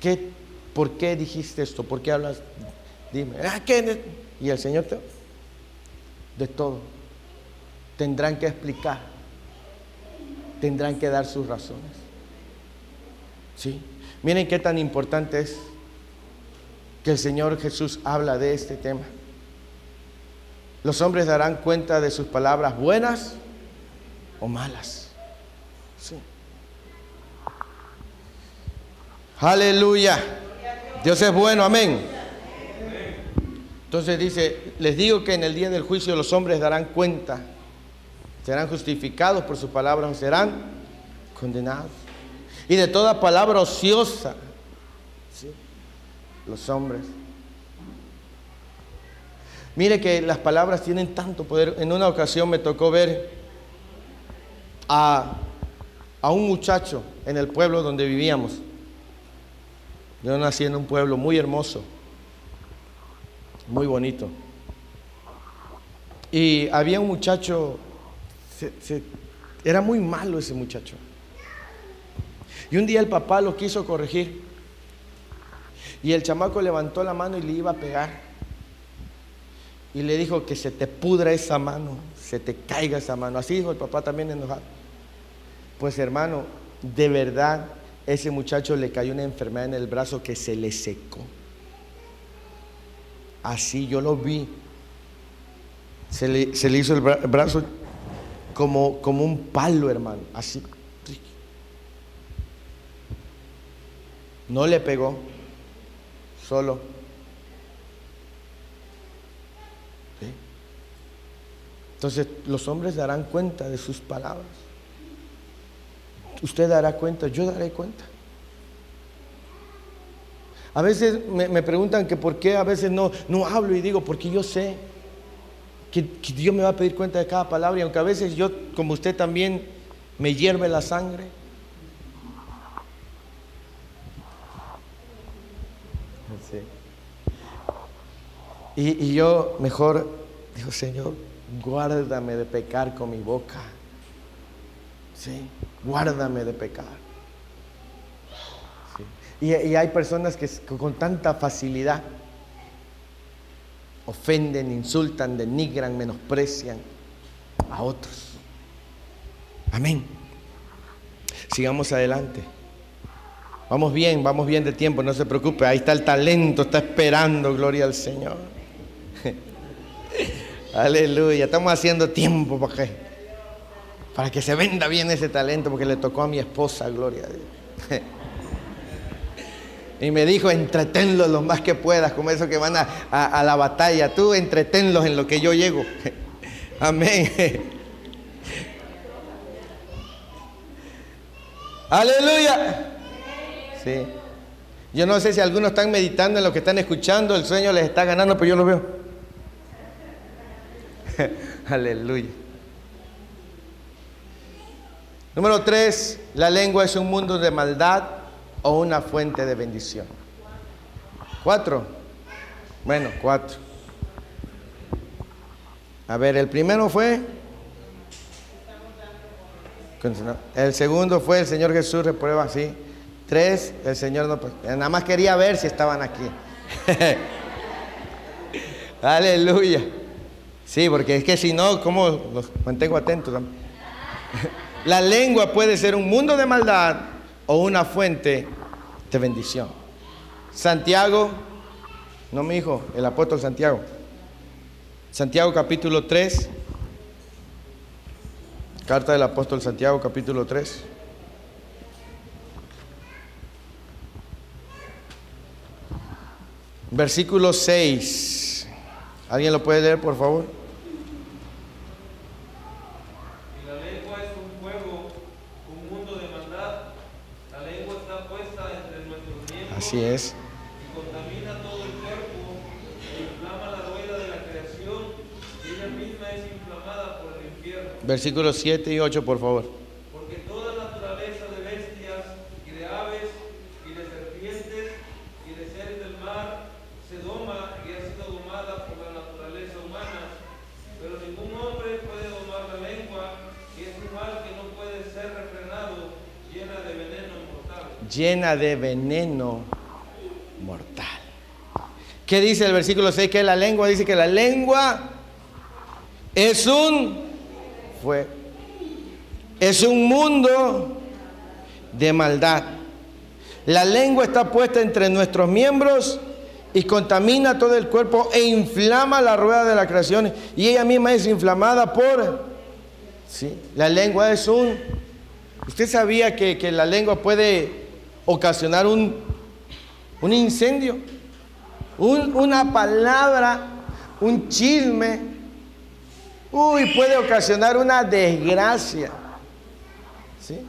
¿Qué, ¿Por qué dijiste esto? ¿Por qué hablas? Dime. Ah, y el Señor te... De todo. Tendrán que explicar. Tendrán que dar sus razones. ¿Sí? Miren qué tan importante es que el Señor Jesús habla de este tema. Los hombres darán cuenta de sus palabras buenas o malas. Sí. Aleluya. Dios es bueno, amén. Entonces dice, les digo que en el día del juicio los hombres darán cuenta, serán justificados por sus palabras o serán condenados y de toda palabra ociosa. Los hombres. Mire que las palabras tienen tanto poder. En una ocasión me tocó ver a, a un muchacho en el pueblo donde vivíamos. Yo nací en un pueblo muy hermoso, muy bonito. Y había un muchacho, era muy malo ese muchacho. Y un día el papá lo quiso corregir. Y el chamaco levantó la mano y le iba a pegar. Y le dijo que se te pudra esa mano. se te caiga esa mano. Así dijo el papá también enojado. Pues hermano, de verdad, ese muchacho le cayó una enfermedad en el brazo que se le secó. Así yo lo vi. Se le, hizo el brazo como, como un palo, hermano. Así. No le pegó, solo. Entonces los hombres darán cuenta de sus palabras. Usted dará cuenta, yo daré cuenta. A veces me, preguntan que por qué a veces no, no hablo y digo, porque yo sé que, Dios me va a pedir cuenta de cada palabra y aunque a veces yo, como usted también, me hierve la sangre. Y, yo mejor digo, Señor, guárdame de pecar con mi boca. Sí, guárdame de pecar. Y, hay personas que con tanta facilidad ofenden, insultan, denigran, menosprecian a otros. Amén. Sigamos adelante. Vamos bien, vamos bien de tiempo, no se preocupe. Ahí está el talento, está esperando, gloria al Señor. Aleluya, estamos haciendo tiempo para que, para que se venda bien ese talento, porque le tocó a mi esposa, gloria a Dios. Y me dijo, entretenlos lo más que puedas, como esos que van a, la batalla. Tú entretenlos en lo que yo llego. Amén. Aleluya. Sí. Yo no sé si algunos están meditando en lo que están escuchando, el sueño les está ganando, pero yo lo veo. Aleluya. Número tres, la lengua es un mundo de maldad o una fuente de bendición? Cuatro. Bueno, cuatro. A ver, el primero fue... El segundo fue el Señor Jesús reprueba así. Tres, el Señor no... Pues, nada más quería ver si estaban aquí. Aleluya. Sí, porque es que si no, ¿cómo los mantengo atentos? La lengua puede ser un mundo de maldad o una fuente de bendición. Santiago, no mi hijo, el apóstol Santiago. Santiago capítulo 3. Carta del apóstol Santiago capítulo 3. Versículo 6. ¿Alguien lo puede leer, por favor? Así es. Y contamina todo el cuerpo e inflama la rueda de la creación y ella misma es inflamada por el infierno. Versículos 7 y 8, por favor. Porque toda naturaleza de bestias y de aves y de serpientes y de seres del mar se doma y ha sido domada por la naturaleza humana, pero ningún hombre puede domar la lengua, y es un mal que no puede ser refrenado, llena de veneno mortal. Llena de veneno mortal. ¿Qué dice el versículo 6? Que la lengua dice que la lengua es un fue es un mundo de maldad. La lengua está puesta entre nuestros miembros y contamina todo el cuerpo e inflama la rueda de la creación. Y ella misma es inflamada por... ¿sí? La lengua es un... ¿Usted sabía que, que la lengua puede ocasionar un un incendio, una palabra, un chisme, uy, puede ocasionar una desgracia. ¿Sí?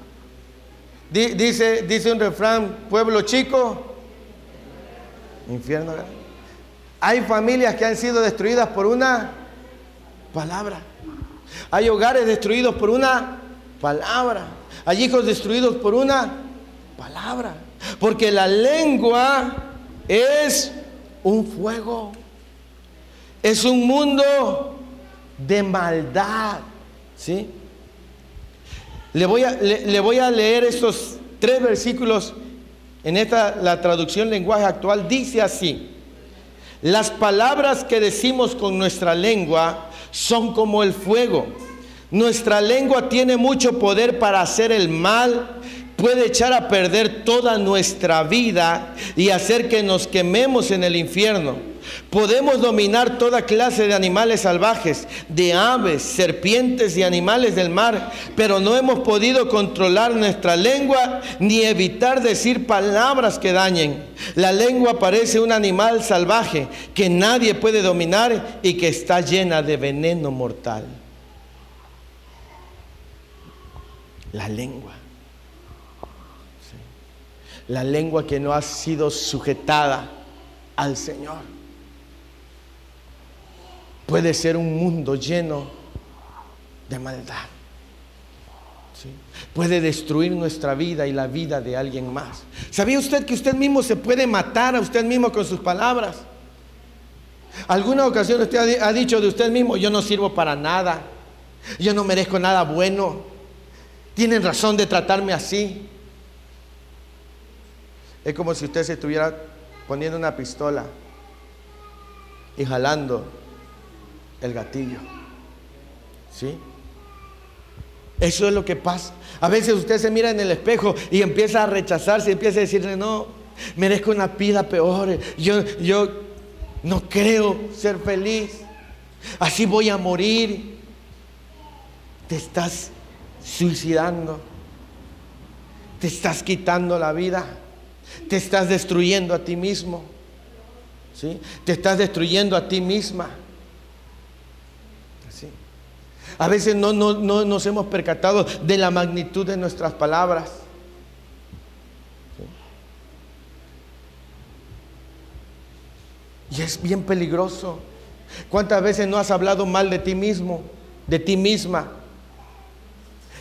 Dice, dice un refrán, pueblo chico, infierno Hay familias que han sido destruidas por una palabra. Hay hogares destruidos por una palabra. Hay hijos destruidos por una palabra. Porque la lengua es un fuego. Es un mundo de maldad. ¿Sí? Le voy a, le, voy a leer estos tres versículos en esta la traducción lenguaje actual dice así: Las palabras que decimos con nuestra lengua son como el fuego. Nuestra lengua tiene mucho poder para hacer el mal, puede echar a perder toda nuestra vida y hacer que nos quememos en el infierno. Podemos dominar toda clase de animales salvajes, de aves, serpientes y animales del mar, pero no hemos podido controlar nuestra lengua ni evitar decir palabras que dañen. La lengua parece un animal salvaje que nadie puede dominar y que está llena de veneno mortal. La lengua. La lengua que no ha sido sujetada al Señor puede ser un mundo lleno de maldad. Puede destruir nuestra vida y la vida de alguien más. ¿Sabía usted que usted mismo se puede matar a usted mismo con sus palabras? Alguna ocasión usted ha dicho de usted mismo, yo no sirvo para nada, yo no merezco nada bueno, tienen razón de tratarme así. Es como si usted se estuviera poniendo una pistola y jalando el gatillo. ¿Sí? Eso es lo que pasa. A veces usted se mira en el espejo y empieza a rechazarse empieza a decirle, no, merezco una vida peor. Yo, yo no creo ser feliz. Así voy a morir. Te estás suicidando. Te estás quitando la vida. Te estás destruyendo a ti mismo. ¿Sí? Te estás destruyendo a ti misma. A veces no, nos hemos percatado de la magnitud de nuestras palabras. Y es bien peligroso. ¿Cuántas veces no has hablado mal de ti mismo, de ti misma?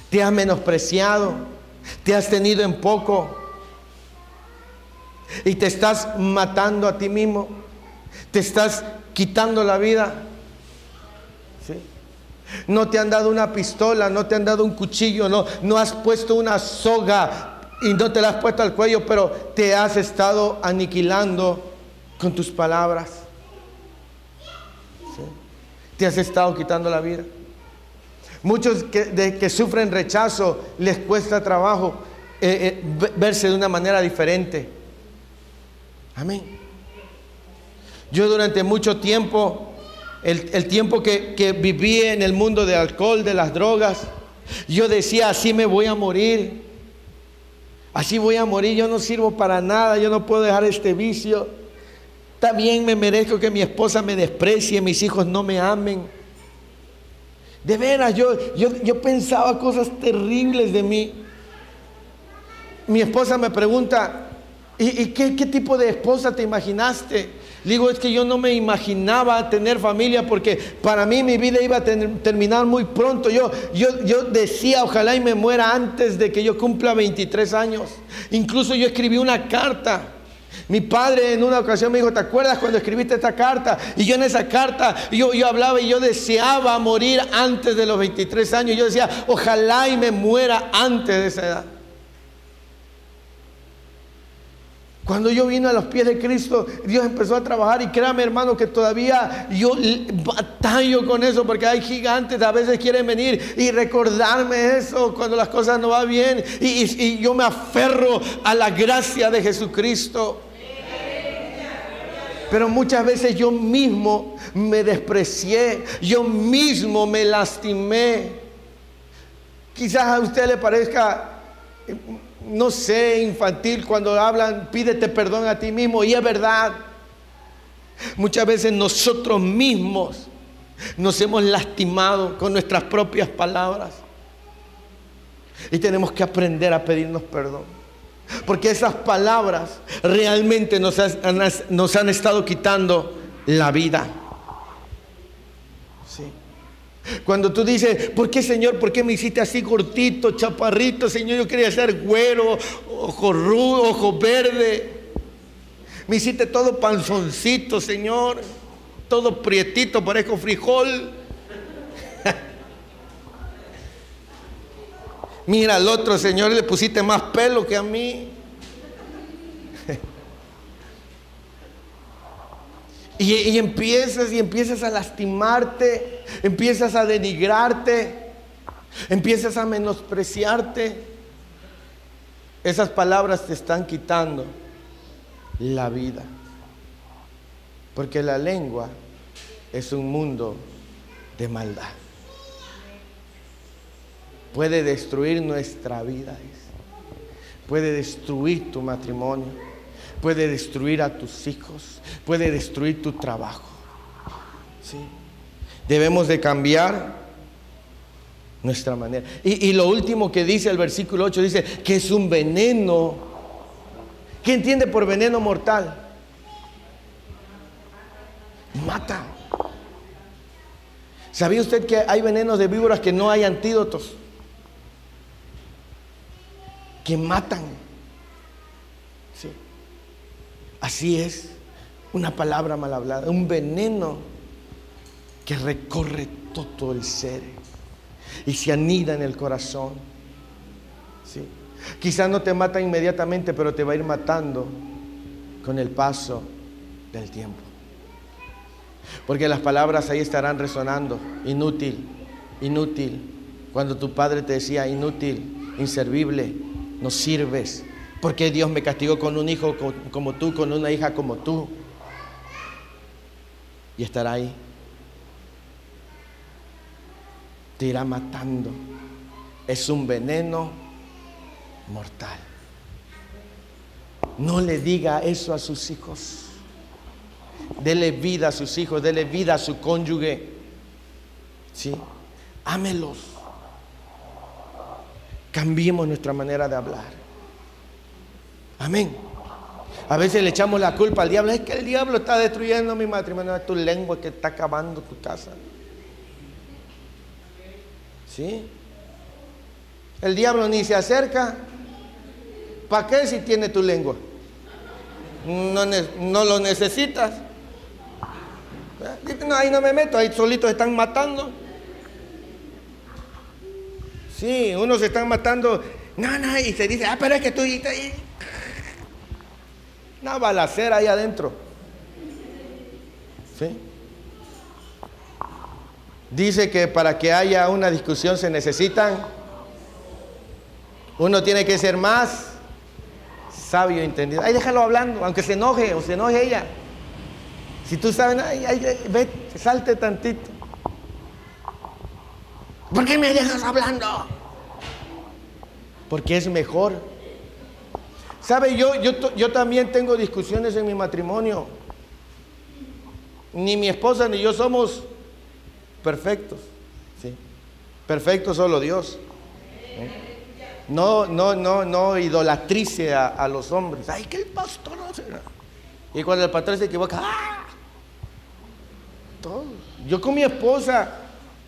Te has menospreciado, te has tenido en poco y te estás matando a ti mismo, te estás quitando la vida. No te han dado una pistola, no te han dado un cuchillo, no, no has puesto una soga y no te la has puesto al cuello, pero te has estado aniquilando con tus palabras. Te has estado quitando la vida. Muchos que sufren rechazo les cuesta trabajo eh, eh, verse de una manera diferente. Amén. Yo durante mucho tiempo el, tiempo que, que viví en el mundo del alcohol, de las drogas, yo decía, así me voy a morir. Así voy a morir, yo no sirvo para nada, yo no puedo dejar este vicio. También me merezco que mi esposa me desprecie, mis hijos no me amen. De veras, yo, yo, pensaba cosas terribles de mí. Mi esposa me pregunta, ¿y, qué, tipo de esposa te imaginaste? digo, es que yo no me imaginaba tener familia porque para mí mi vida iba a terminar muy pronto. Yo, yo, yo decía, ojalá y me muera antes de que yo cumpla 23 años. Incluso yo escribí una carta. Mi padre en una ocasión me dijo, ¿te acuerdas cuando escribiste esta carta? Y yo en esa carta, yo, yo hablaba y yo deseaba morir antes de los 23 años. Yo decía, ojalá y me muera antes de esa edad. Cuando yo vine a los pies de Cristo, Dios empezó a trabajar y créame hermano que todavía yo batallo con eso porque hay gigantes, a veces quieren venir y recordarme eso cuando las cosas no van bien y yo me aferro a la gracia de Jesucristo. Pero muchas veces yo mismo me desprecié, yo mismo me lastimé. Quizás a usted le parezca no sé, infantil, cuando hablan, pídete perdón a ti mismo. Y es verdad. Muchas veces nosotros mismos nos hemos lastimado con nuestras propias palabras. Y tenemos que aprender a pedirnos perdón. Porque esas palabras realmente nos, han estado quitando la vida. Cuando tú dices, ¿por qué Señor? ¿Por qué me hiciste así cortito, chaparrito? Señor, yo quería ser güero, ojo rudo, ojo verde. Me hiciste todo panzoncito, Señor. Todo prietito, parezco frijol. Mira al otro, Señor, le pusiste más pelo que a mí. Y, empiezas y empiezas a lastimarte, empiezas a denigrarte, empiezas a menospreciarte. Esas palabras te están quitando la vida. Porque la lengua es un mundo de maldad. Puede destruir nuestra vida. Puede destruir tu matrimonio. Puede destruir a tus hijos. Puede destruir tu trabajo. ¿Sí? Debemos de cambiar nuestra manera. Y, y, lo último que dice el versículo 8 dice que es un veneno. ¿Qué entiende por veneno mortal? Mata. ¿Sabía usted que hay venenos de víboras que no hay antídotos? Que matan. Sí. Así es. Una palabra mal hablada. Un veneno que recorre todo el ser y se anida en el corazón. ¿Sí? Quizás no te mata inmediatamente, pero te va a ir matando con el paso del tiempo. Porque las palabras ahí estarán resonando. Inútil, inútil. Cuando tu padre te decía inútil, inservible, no sirves. Porque Dios me castigó con un hijo como tú, con una hija como tú. Y estará ahí. Te irá matando. Es un veneno mortal. No le diga eso a sus hijos. Dele vida a sus hijos, dele vida a su cónyuge. ¿Sí? Ámelos. Cambiemos nuestra manera de hablar. Amén. A veces le echamos la culpa al diablo. Es que el diablo está destruyendo mi matrimonio. Es tu lengua que está acabando tu casa. ¿Sí? El diablo ni se acerca. ¿Para qué si tiene tu lengua? No, lo necesitas. No, ahí no me meto, ahí solitos están matando. Sí, unos se están matando. No, no, y se dice, ah, pero es que tú estás ahí. Una balacera ahí adentro. ¿Sí? Dice que para que haya una discusión se necesitan. Uno tiene que ser más sabio, entendido. Ahí déjalo hablando, aunque se enoje o se enoje ella. Si tú sabes, ay, ay, ve, salte tantito. ¿Por qué me dejas hablando? Porque es mejor. ¿Sabe? Yo, yo, yo también tengo discusiones en mi matrimonio. Ni mi esposa ni yo somos perfectos. ¿sí? Perfecto solo Dios. ¿Eh? No, no, no, no idolatrice a, los hombres. Ay, que el pastor no será. Y cuando el pastor se equivoca, ¡ah! Yo con mi esposa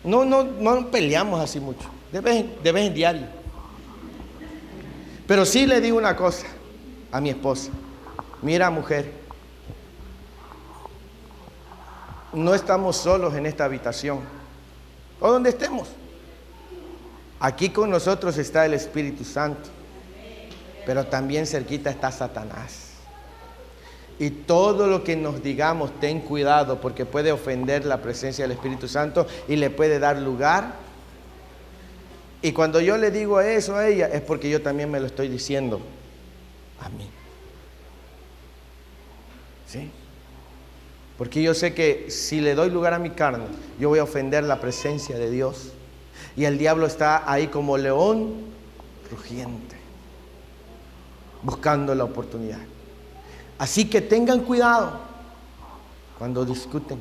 no, no, no peleamos así mucho, de vez, de vez en diario. Pero sí le digo una cosa a mi esposa. Mira, mujer, no estamos solos en esta habitación, o donde estemos. Aquí con nosotros está el Espíritu Santo, pero también cerquita está Satanás. Y todo lo que nos digamos, ten cuidado porque puede ofender la presencia del Espíritu Santo y le puede dar lugar. Y cuando yo le digo eso a ella es porque yo también me lo estoy diciendo a mí. ¿Sí? Porque yo sé que si le doy lugar a mi carne, yo voy a ofender la presencia de Dios. Y el diablo está ahí como león rugiente, buscando la oportunidad. Así que tengan cuidado cuando discuten.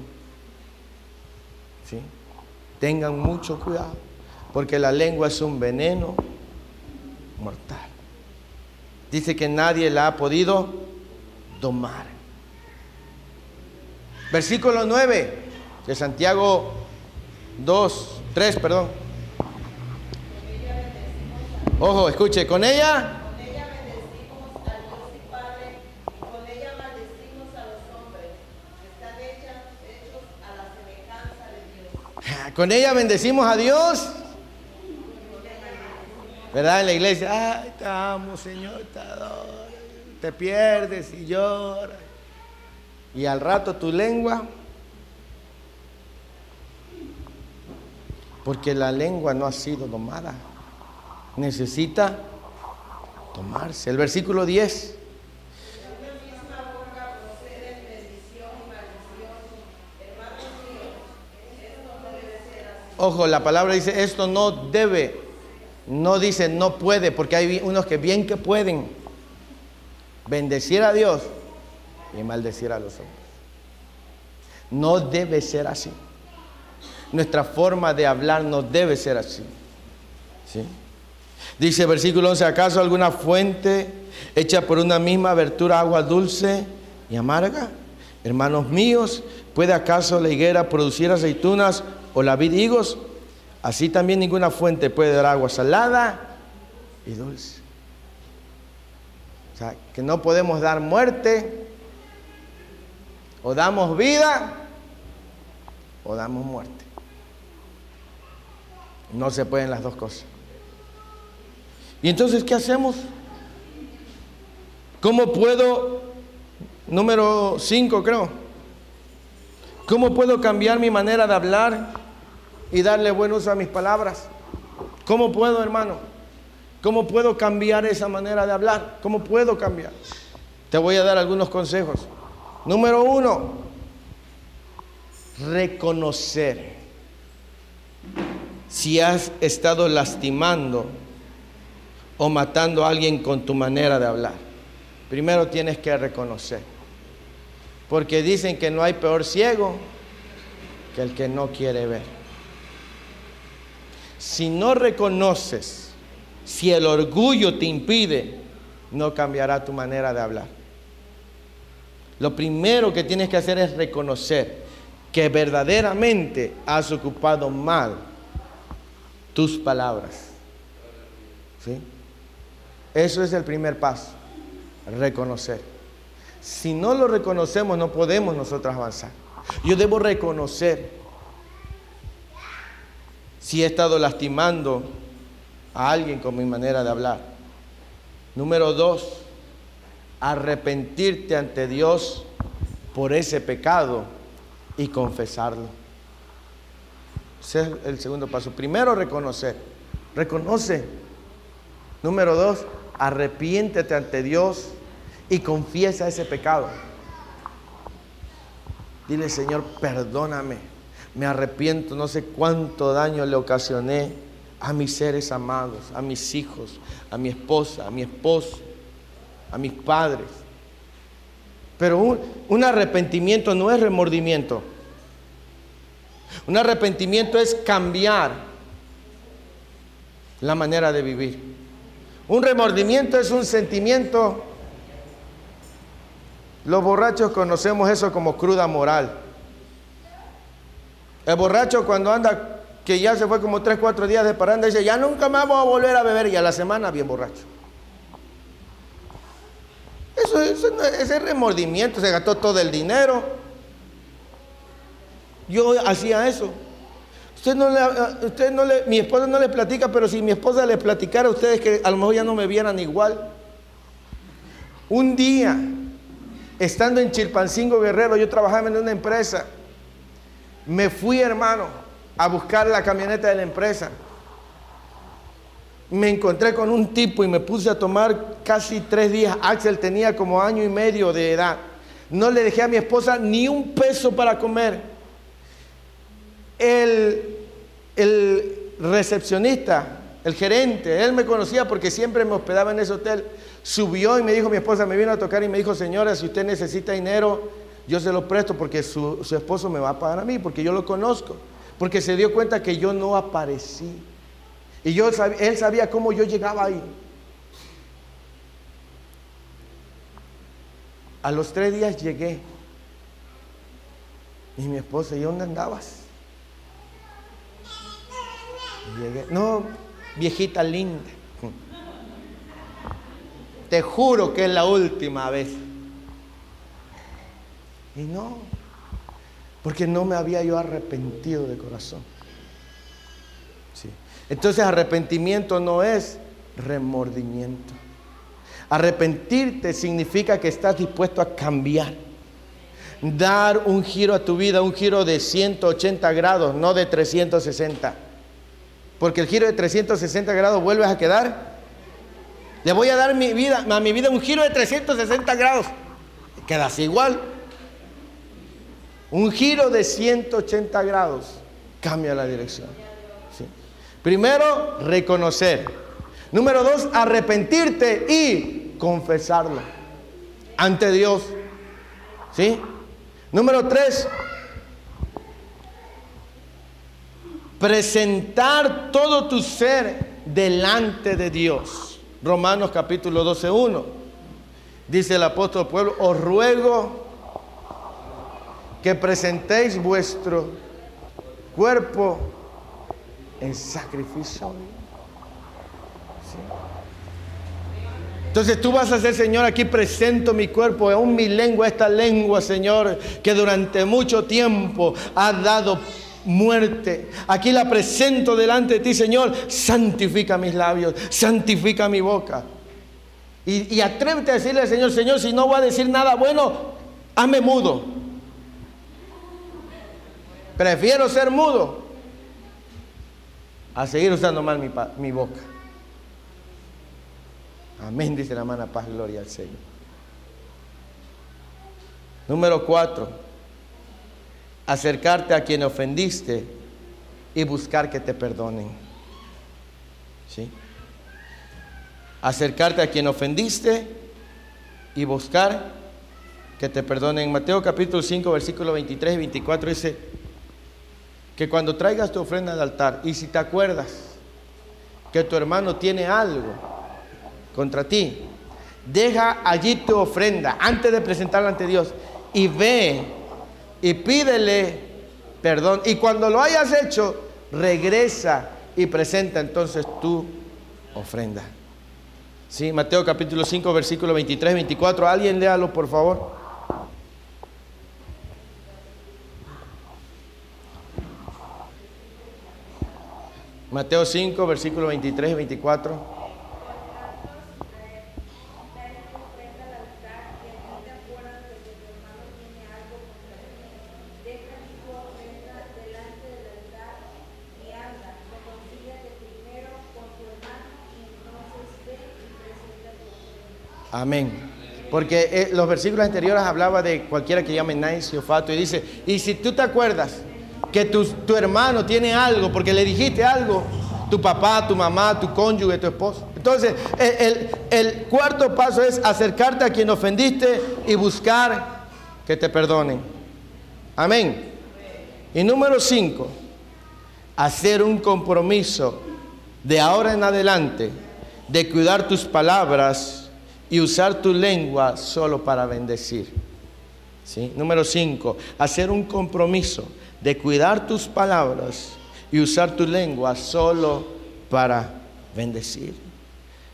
¿Sí? Tengan mucho cuidado, porque la lengua es un veneno mortal. Dice que nadie la ha podido domar. Versículo 9 de Santiago 2, 3, perdón. Ojo, escuche, con ella Con ella bendecimos a Dios. ¿Verdad? En la iglesia, ay, te amo, Señor, te adoro. Te pierdes y lloras. Y al rato tu lengua, porque la lengua no ha sido domada, necesita tomarse. El versículo 10. Ojo, la palabra dice, esto no debe, no dice no puede, porque hay unos que bien que pueden bendecir a Dios y maldecir a los hombres. No debe ser así. Nuestra forma de hablar no debe ser así. ¿Sí? Dice versículo 11, ¿acaso alguna fuente hecha por una misma abertura agua dulce y amarga? Hermanos míos, ¿puede acaso la higuera producir aceitunas o la vid higos? Así también ninguna fuente puede dar agua salada y dulce. O sea, que no podemos dar muerte, o damos vida, o damos muerte. No se pueden las dos cosas. ¿Y entonces qué hacemos? ¿Cómo puedo, número 5 creo, cómo puedo cambiar mi manera de hablar y darle buen uso a mis palabras? ¿Cómo puedo, hermano? ¿Cómo puedo cambiar esa manera de hablar? ¿Cómo puedo cambiar? Te voy a dar algunos consejos. Número uno, reconocer si has estado lastimando o matando a alguien con tu manera de hablar. Primero tienes que reconocer. Porque dicen que no hay peor ciego que el que no quiere ver. Si no reconoces, si el orgullo te impide, no cambiará tu manera de hablar. Lo primero que tienes que hacer es reconocer que verdaderamente has ocupado mal tus palabras. ¿Sí? Eso es el primer paso, reconocer. Si no lo reconocemos, no podemos nosotros avanzar. Yo debo reconocer si he estado lastimando a alguien con mi manera de hablar. Número dos, arrepentirte ante Dios por ese pecado y confesarlo. Ese es el segundo paso. Primero, reconocer. Reconoce. Número dos, arrepiéntete ante Dios y confiesa ese pecado. Dile, Señor, perdóname. Me arrepiento, no sé cuánto daño le ocasioné a mis seres amados, a mis hijos, a mi esposa, a mi esposo, a mis padres. Pero un, arrepentimiento no es remordimiento. Un arrepentimiento es cambiar la manera de vivir. Un remordimiento es un sentimiento, los borrachos conocemos eso como cruda moral. El borracho cuando anda, que ya se fue como 3, 4 días de paranda, dice, ya nunca más voy a volver a beber y a la semana bien borracho. Eso, eso ese remordimiento, se gastó todo el dinero. Yo hacía eso. Usted no le, usted no le, mi esposa no le platica, pero si mi esposa le platicara a ustedes que a lo mejor ya no me vieran igual. Un día, estando en Chilpancingo Guerrero, yo trabajaba en una empresa. Me fui, hermano, a buscar la camioneta de la empresa. Me encontré con un tipo y me puse a tomar casi tres días. Axel tenía como año y medio de edad. No le dejé a mi esposa ni un peso para comer el, el recepcionista, el gerente, él me conocía porque siempre me hospedaba en ese hotel, subió y me dijo, mi esposa me vino a tocar y me dijo, señora, si usted necesita dinero, yo se lo presto porque su, su esposo me va a pagar a mí, porque yo lo conozco, porque se dio cuenta que yo no aparecí. Y yo, él sabía cómo yo llegaba ahí. A los tres días llegué. Y mi esposa, ¿y dónde andabas? No, viejita linda. Te juro que es la última vez. Y no, porque no me había yo arrepentido de corazón. Sí. Entonces arrepentimiento no es remordimiento. Arrepentirte significa que estás dispuesto a cambiar. dar un giro a tu vida, un giro de 180 grados, no de 360. Porque el giro de 360 grados vuelves a quedar. Le voy a dar mi vida, a mi vida un giro de 360 grados. Quedas igual. Un giro de 180 grados cambia la dirección. Primero, reconocer. Número dos, arrepentirte y confesarlo ante Dios. ¿Sí? Número tres, presentar todo tu ser delante de Dios. Romanos capítulo 12, 1. Dice el apóstol pueblo, os ruego que presentéis vuestro cuerpo en sacrificio. Entonces tú vas a ser, Señor, aquí presento mi cuerpo, aún mi lengua, esta lengua, Señor, que durante mucho tiempo ha dado muerte. Aquí la presento delante de ti, Señor. Santifica mis labios, santifica mi boca. Y, y atrévete a decirle al Señor, Señor, si no voy a decir nada bueno, hazme mudo. Prefiero ser mudo a seguir usando mal mi, mi boca. Amén, dice la hermana Paz, gloria al Señor. Número cuatro, acercarte a quien ofendiste y buscar que te perdonen. ¿Sí? Acercarte a quien ofendiste y buscar que te perdonen. Mateo capítulo 5, versículo 23 y 24 dice que cuando traigas tu ofrenda al altar y si te acuerdas que tu hermano tiene algo, contra ti. Deja allí tu ofrenda antes de presentarla ante Dios y ve y pídele perdón. Y cuando lo hayas hecho, regresa y presenta entonces tu ofrenda. Sí, Mateo capítulo 5, versículo 23, 24. Alguien léalo, por favor. Mateo 5, versículo 23 y 24. Amén. Porque eh, los versículos anteriores hablaba de cualquiera que llame nice o fato y dice, y si tú te acuerdas que tu, tu, hermano tiene algo, porque le dijiste algo, tu papá, tu mamá, tu cónyuge, tu esposo. Entonces, el, el cuarto paso es acercarte a quien ofendiste y buscar que te perdonen. Amén. Y número cinco, hacer un compromiso de ahora en adelante de cuidar tus palabras y usar tu lengua solo para bendecir. ¿Sí? Número 5, hacer un compromiso de cuidar tus palabras y usar tu lengua solo para bendecir.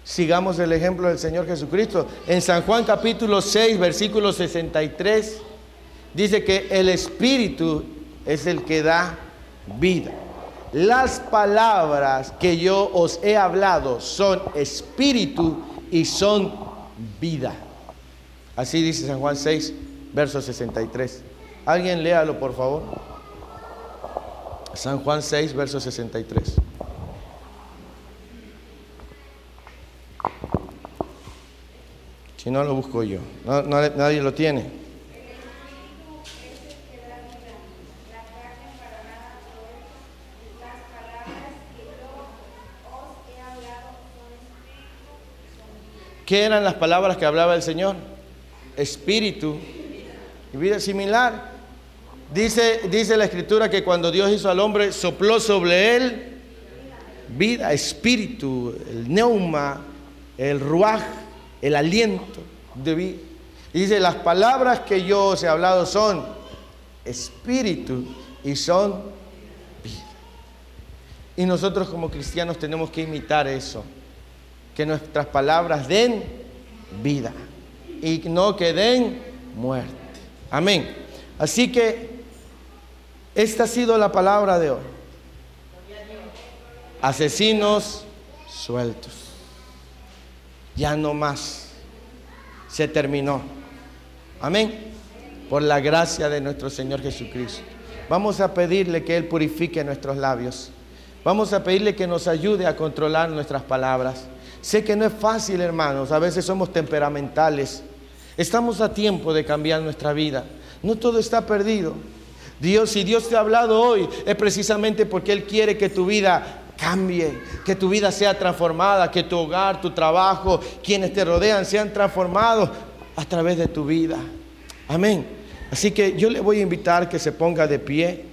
Sigamos el ejemplo del Señor Jesucristo. En San Juan capítulo 6, versículo 63, dice que el Espíritu es el que da vida. Las palabras que yo os he hablado son espíritu y son vida. Así dice San Juan 6, verso 63. Alguien léalo, por favor. San Juan 6, verso 63. Si no lo busco yo, nadie lo tiene. ¿Qué eran las palabras que hablaba el Señor? Espíritu y vida similar. Dice, dice la escritura que cuando Dios hizo al hombre, sopló sobre él vida, espíritu, el neuma, el ruaj, el aliento de vida. Y dice, las palabras que yo os he hablado son espíritu y son vida. Y nosotros como cristianos tenemos que imitar eso que nuestras palabras den vida y no que den muerte. Amén. Así que esta ha sido la palabra de hoy. Asesinos sueltos. Ya no más. Se terminó. Amén. por la gracia de nuestro Señor Jesucristo. Vamos a pedirle que Él purifique nuestros labios. Vamos a pedirle que nos ayude a controlar nuestras palabras. Sé que no es fácil, hermanos. A veces somos temperamentales. Estamos a tiempo de cambiar nuestra vida. No todo está perdido. Dios, si Dios te ha hablado hoy, es precisamente porque Él quiere que tu vida cambie, que tu vida sea transformada, que tu hogar, tu trabajo, quienes te rodean sean transformados a través de tu vida. Amén. Así que yo le voy a invitar que se ponga de pie.